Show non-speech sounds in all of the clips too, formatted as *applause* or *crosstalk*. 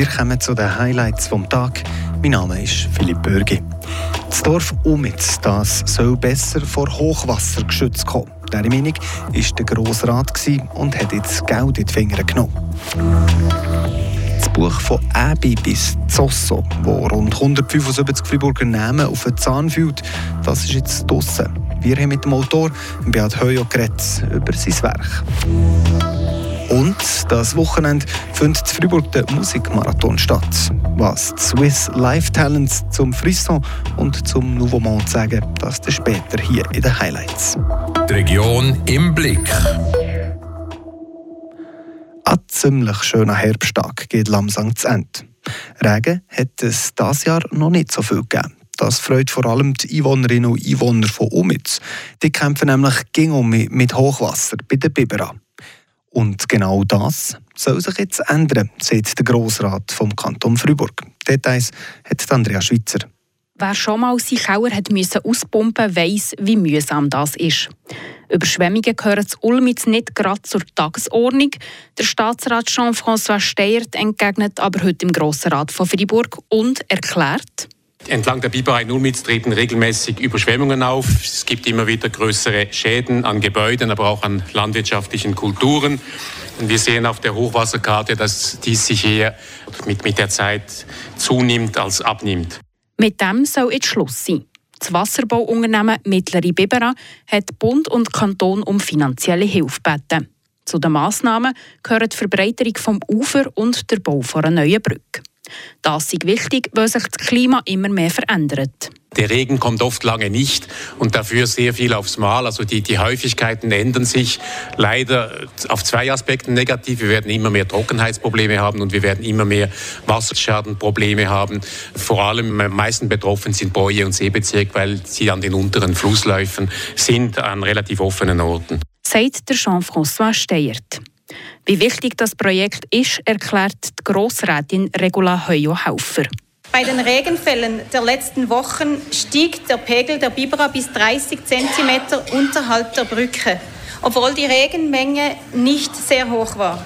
Wir kommen zu den Highlights vom Tag. Mein Name ist Philipp Bürgi. Das Dorf Umitz das soll besser vor Hochwasser geschützt kommen. Diese Meinung war der Grossrat und hat jetzt Geld in die Finger genommen. Das Buch von Äbi bis Zosso, wo rund 175 Freiburger Namen auf den Zahn fühlt, das ist jetzt draussen. Wir haben mit dem Autor Beat Höjo geredet über sein Werk. Und das Wochenende findet in Freiburg der Musikmarathon statt. Was die Swiss Live Talents zum Frisson und zum Nouveau Monde sagen, das später hier in den Highlights. Die Region im Blick. Ein ziemlich schöner Herbsttag geht langsam zu Ende. Regen hat es dieses Jahr noch nicht so viel gegeben. Das freut vor allem die Einwohnerinnen und Einwohner von Umitz. Die kämpfen nämlich gegen mit Hochwasser bei den Bibera. Und genau das soll sich jetzt ändern, sagt der Grossrat vom Kanton Freiburg. Details hat Andrea Schweitzer. Wer schon mal seinen Keller hat müssen auspumpen weiss, wie mühsam das ist. Überschwemmungen gehören zu Ulmitz nicht gerade zur Tagesordnung. Der Staatsrat Jean-François Steyert entgegnet aber heute im Grossen Rat von Freiburg und erklärt, Entlang der Biberei Ulmitz treten regelmäßig Überschwemmungen auf. Es gibt immer wieder größere Schäden an Gebäuden, aber auch an landwirtschaftlichen Kulturen. Und wir sehen auf der Hochwasserkarte, dass dies sich eher mit, mit der Zeit zunimmt als abnimmt. Mit dem soll jetzt Schluss sein. Das Wasserbauunternehmen Mittlere Bibera hat Bund und Kanton um finanzielle Hilfe gebeten. Zu den Massnahmen gehören die Verbreiterung vom Ufer und der Bau einer neuen Brücke. Das ist wichtig, weil sich das Klima immer mehr verändert. Der Regen kommt oft lange nicht und dafür sehr viel aufs Mal. Also die, die Häufigkeiten ändern sich leider auf zwei Aspekten negativ. Wir werden immer mehr Trockenheitsprobleme haben und wir werden immer mehr Wasserschadenprobleme haben. Vor allem am meisten betroffen sind Bäue und Seebezirk, weil sie an den unteren Flussläufen sind, an relativ offenen Orten. Sagt der Jean-François Steyert. Wie wichtig das Projekt ist, erklärt die Grossrätin Regula Heuo-Haufer. Bei den Regenfällen der letzten Wochen stieg der Pegel der Bibra bis 30 cm unterhalb der Brücke, obwohl die Regenmenge nicht sehr hoch war.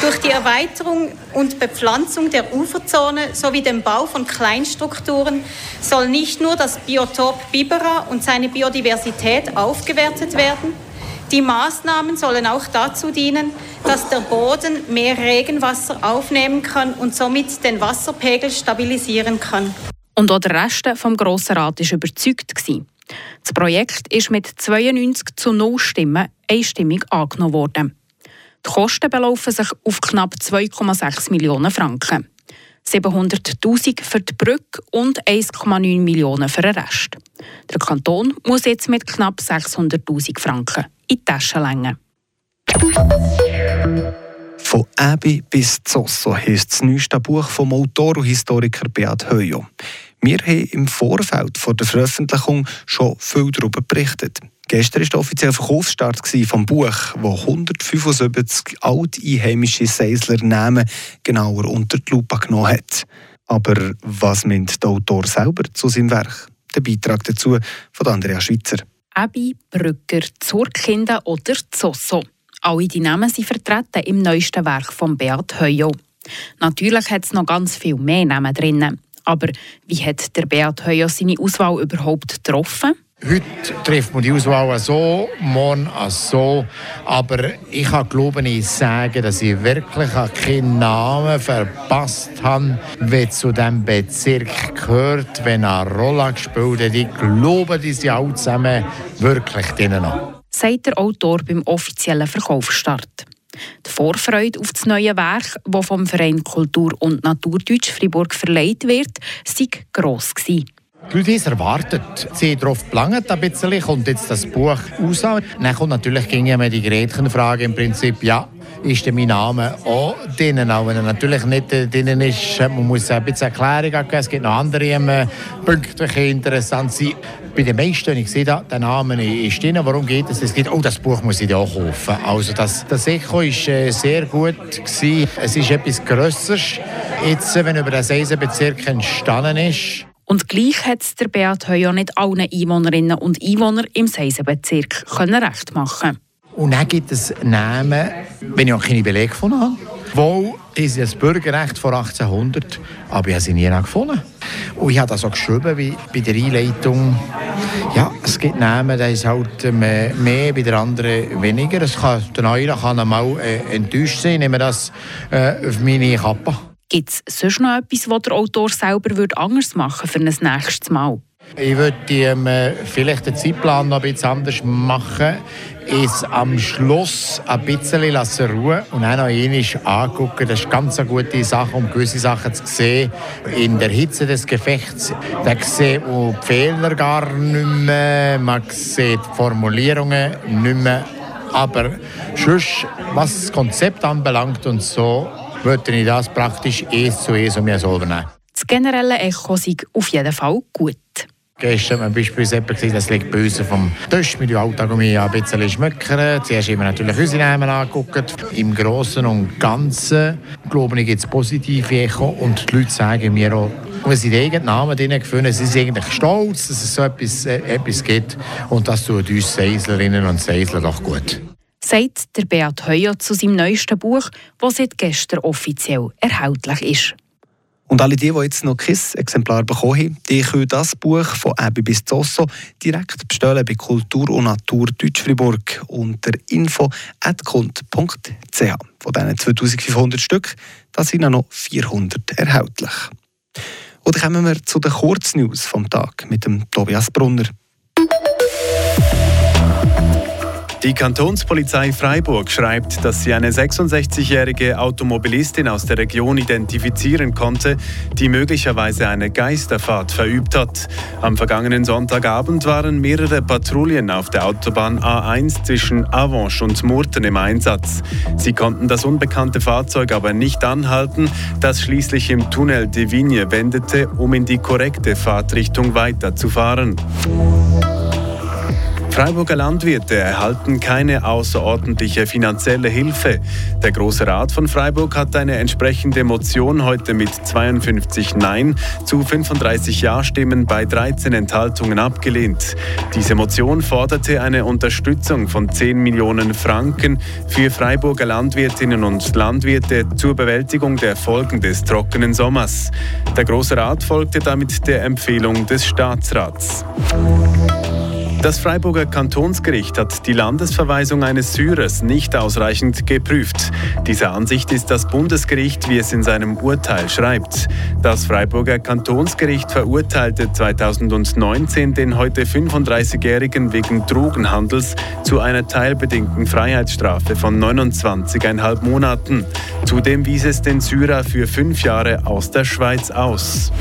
Durch die Erweiterung und Bepflanzung der Uferzone sowie den Bau von Kleinstrukturen soll nicht nur das Biotop Bibera und seine Biodiversität aufgewertet werden, die Maßnahmen sollen auch dazu dienen, dass der Boden mehr Regenwasser aufnehmen kann und somit den Wasserpegel stabilisieren kann. Und auch der Rest vom Grossen Rat war überzeugt. Das Projekt ist mit 92 zu 0 Stimmen einstimmig angenommen worden. Die Kosten belaufen sich auf knapp 2,6 Millionen Franken. 700.000 für die Brücke und 1,9 Millionen für den Rest. Der Kanton muss jetzt mit knapp 600.000 Franken in die Tasche längen. Von Äbi bis Zosso heisst das neueste Buch vom Autor und Historiker Beat Höjo. Wir haben im Vorfeld vor der Veröffentlichung schon viel darüber berichtet. Gestern war der offizielle Verkaufsstart des Buch, wo 175 alteinheimische Seisler Namen genauer unter die Lupe genommen hat. Aber was meint der Autor selber zu seinem Werk? Der Beitrag dazu von Andrea Schweitzer. Ebi, Brücker, Zurkinder oder Zosso. Alle die Namen sind vertreten im neuesten Werk von Beat Heujo. Natürlich hat es noch ganz viel mehr Namen drin. Aber wie hat der Beat Heujo seine Auswahl überhaupt getroffen? Heute trifft man die Auswahl so, morgen so. Aber ich habe glaube ich sagen, dass ich wirklich keinen Namen verpasst habe, der zu diesem Bezirk gehört, wenn er eine Rolle gespielt hat. Ich glaube, die sind alle zusammen wirklich drinnen. Sagt der Autor beim offiziellen Verkaufsstart. Die Vorfreude auf das neue Werk, das vom Verein Kultur und Naturdeutsch Fribourg verleiht wird, sei gross gewesen. Die Leute haben es erwartet. Sie haben darauf gelangt, ein bisschen, kommt jetzt das Buch raus. Dann kommt natürlich ging ja die Gretchenfrage im Prinzip, ja, ist mein Name auch drin, auch wenn er natürlich nicht drin ist. Man muss ein bisschen Erklärung geben, es gibt noch andere ähm, Punkte, die interessant sind. Bei den meisten, ich sehe da, der Name ist drin. Warum geht es? Es geht, oh, das Buch muss ich auch kaufen. Also das, das Echo war äh, sehr gut. Gewesen. Es ist etwas Grösseres, jetzt, wenn über den Seisenbezirk entstanden ist. Und gleich hat es der Beat Heuer nicht allen Einwohnerinnen und Einwohnern im Seisenbezirk recht machen Und dann gibt es Namen, wenn ich auch keine Belege gefunden habe, Wo ist das Bürgerrecht vor 1800? Aber ich habe sie nie gefunden. Und ich habe das auch geschrieben, wie bei der Einleitung. Ja, es gibt Namen, da ist halt mehr, mehr, bei der anderen weniger. Es kann, der Neue kann einmal äh, enttäuscht sein, nehmen das äh, auf meine Kappe. Gibt es sonst noch etwas, was der Autor selber würde anders machen für ein nächstes Mal? Ich würde ähm, vielleicht den Zeitplan noch ein bisschen anders machen. Ist am Schluss ein bisschen lassen ruhen und auch noch einmal angucken. Das ist ganz eine gute Sache, um gewisse Sachen zu sehen. In der Hitze des Gefechts, da sieht man die Fehler gar nicht mehr, man sieht die Formulierungen nicht mehr. Aber sonst, was das Konzept anbelangt und so, würde ich das praktisch eins zu eins um mir. Das generelle Echo ist auf jeden Fall gut. Gestern war beispielsweise jemand, das liegt bei uns vom Tisch mit dem Alltag um ein bisschen schmöckern. Zuerst haben wir natürlich unsere Namen angeguckt. Im Großen und Ganzen, glaube ich, gibt es positive Echo und die Leute sagen mir auch, sie den eigenen Namen drin gefunden sie sind eigentlich stolz, dass es so etwas, äh, etwas gibt und das tut uns Seislerinnen und Seisler doch gut. Sagt der Beat Heuer zu seinem neuesten Buch, das seit gestern offiziell erhältlich ist. Und alle die, die jetzt noch kein Exemplar bekommen haben, die können das Buch von Ebi bis Zosso direkt bestellen bei Kultur und Natur Deutsch-Fribourg unter info.kund.ch. Von diesen 2500 Stück da sind noch 400 erhältlich. Dann kommen wir zu den Kurznews vom Tag mit dem Tobias Brunner. Die Kantonspolizei Freiburg schreibt, dass sie eine 66-jährige Automobilistin aus der Region identifizieren konnte, die möglicherweise eine Geisterfahrt verübt hat. Am vergangenen Sonntagabend waren mehrere Patrouillen auf der Autobahn A1 zwischen Avanche und Murten im Einsatz. Sie konnten das unbekannte Fahrzeug aber nicht anhalten, das schließlich im Tunnel de Vigne wendete, um in die korrekte Fahrtrichtung weiterzufahren. Freiburger Landwirte erhalten keine außerordentliche finanzielle Hilfe. Der Große Rat von Freiburg hat eine entsprechende Motion heute mit 52 Nein zu 35 Ja-Stimmen bei 13 Enthaltungen abgelehnt. Diese Motion forderte eine Unterstützung von 10 Millionen Franken für Freiburger Landwirtinnen und Landwirte zur Bewältigung der Folgen des trockenen Sommers. Der Große Rat folgte damit der Empfehlung des Staatsrats. Das Freiburger Kantonsgericht hat die Landesverweisung eines Syrers nicht ausreichend geprüft. Dieser Ansicht ist das Bundesgericht, wie es in seinem Urteil schreibt. Das Freiburger Kantonsgericht verurteilte 2019 den heute 35-Jährigen wegen Drogenhandels zu einer teilbedingten Freiheitsstrafe von 29,5 Monaten. Zudem wies es den Syrer für fünf Jahre aus der Schweiz aus.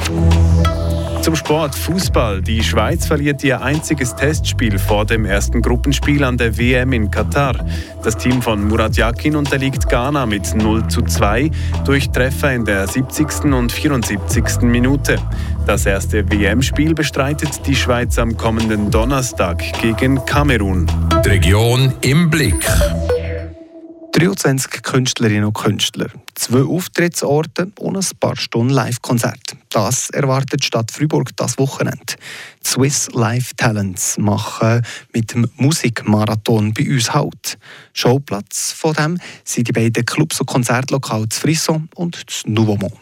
Zum Sport Fußball. Die Schweiz verliert ihr einziges Testspiel vor dem ersten Gruppenspiel an der WM in Katar. Das Team von Murat Yakin unterliegt Ghana mit 0 zu 2 durch Treffer in der 70. und 74. Minute. Das erste WM-Spiel bestreitet die Schweiz am kommenden Donnerstag gegen Kamerun. Die Region im Blick. 23 Künstlerinnen und Künstler, zwei Auftrittsorte und ein paar Stunden Live-Konzert. Das erwartet Stadt Freiburg das Wochenende. Swiss Live Talents machen mit dem Musikmarathon bei uns Halt. Showplatz von dem sind die beiden Clubs und Konzertlokale Frisson und Nouveau Monde.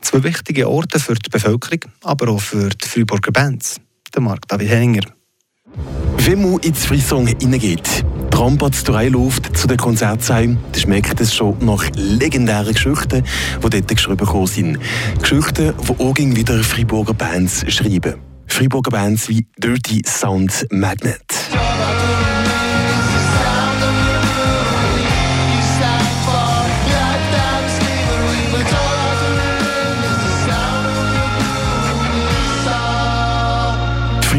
Zwei wichtige Orte für die Bevölkerung, aber auch für die Freiburger Bands. Der Marc David Henninger. Wenn man ins Frisson hineingeht, Trambatz läuft zu den Konzertsaal, dann schmeckt es schon nach legendären Geschichten, die dort geschrieben sind. Geschichten, die auch wieder Freiburger Bands schreiben. Freiburger Bands wie Dirty Sound Magnet.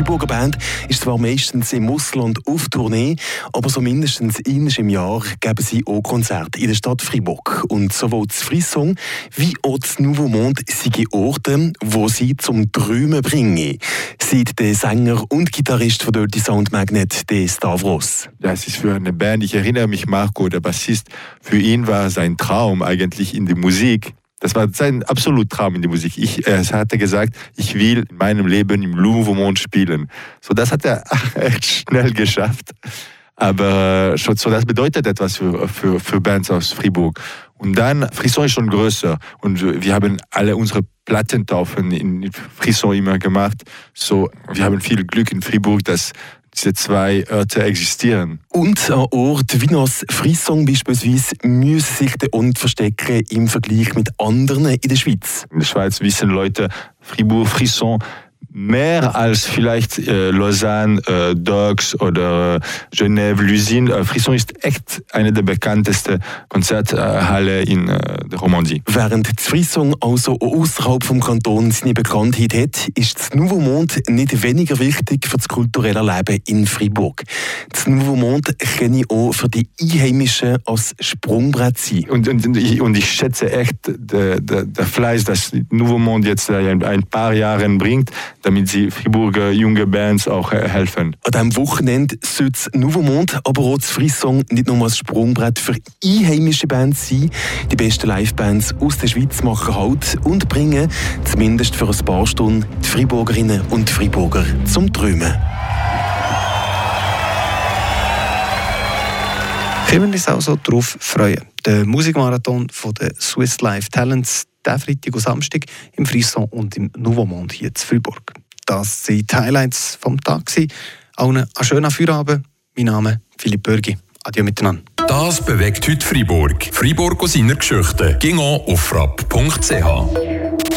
Freiburger Band ist zwar meistens im Ausland auf Tournee, aber so mindestens einmal im Jahr geben sie auch Konzerte in der Stadt Freiburg. Und sowohl das Frisson wie auch das Nouveau Monde sind Orte, wo sie zum Träumen bringen. Sieht der Sänger und Gitarrist von Dirty Sound Magnet, der Stavros. Das ist für eine Band, ich erinnere mich, Marco, der Bassist, für ihn war sein Traum eigentlich in der Musik das war sein absolut Traum in der Musik. Ich, er hatte gesagt, ich will in meinem Leben im Louvre spielen. So, das hat er *laughs* echt schnell geschafft. aber schon, so das bedeutet etwas für, für, für Bands aus Fribourg. Und dann, Frisson ist schon größer und wir haben alle unsere Plattentaufen in Frisson immer gemacht. So, wir haben viel Glück in Fribourg, dass diese zwei Orte existieren. Und an Orten wie das Frisson beispielsweise müssen sich auch nicht verstecken im Vergleich mit anderen in der Schweiz. In der Schweiz wissen Leute, Fribourg, Frisson, mehr als vielleicht äh, Lausanne, äh, Dogs oder äh, Genève, Lusine. Äh, Frisson ist echt eine der bekanntesten Konzerthalle in äh, der Romandie. Während Frisson also außerhalb vom Kanton seine Bekanntheit hat, ist das Nouveau Monde nicht weniger wichtig für das kulturelle Leben in Fribourg. Das Nouveau Monde kenne ich auch für die Einheimischen als Sprungbrett sein. Und, und, und, ich, und ich schätze echt den Fleiß, das Nouveau Monde jetzt ein paar Jahre bringt damit sie Friburger junge Bands auch äh, helfen. An diesem Wochenende soll das Nouveau Monde, aber auch das Frisson nicht nur als Sprungbrett für einheimische Bands sein. Die besten Livebands aus der Schweiz machen Halt und bringen, zumindest für ein paar Stunden, die Friburgerinnen und Friburger zum Träumen. Können wir uns also darauf freuen. Der Musikmarathon von der Swiss Life Talents diesen Freitag und Samstag im Frisson und im Nouveau Monde hier in Fribourg. Das waren die Highlights vom Tag. Allen einen schönen Feierabend. Mein Name ist Philipp Bürgi. Adieu miteinander. Das bewegt heute Freiburg. Freiburg aus seiner Geschichte. Ging auf frapp.ch.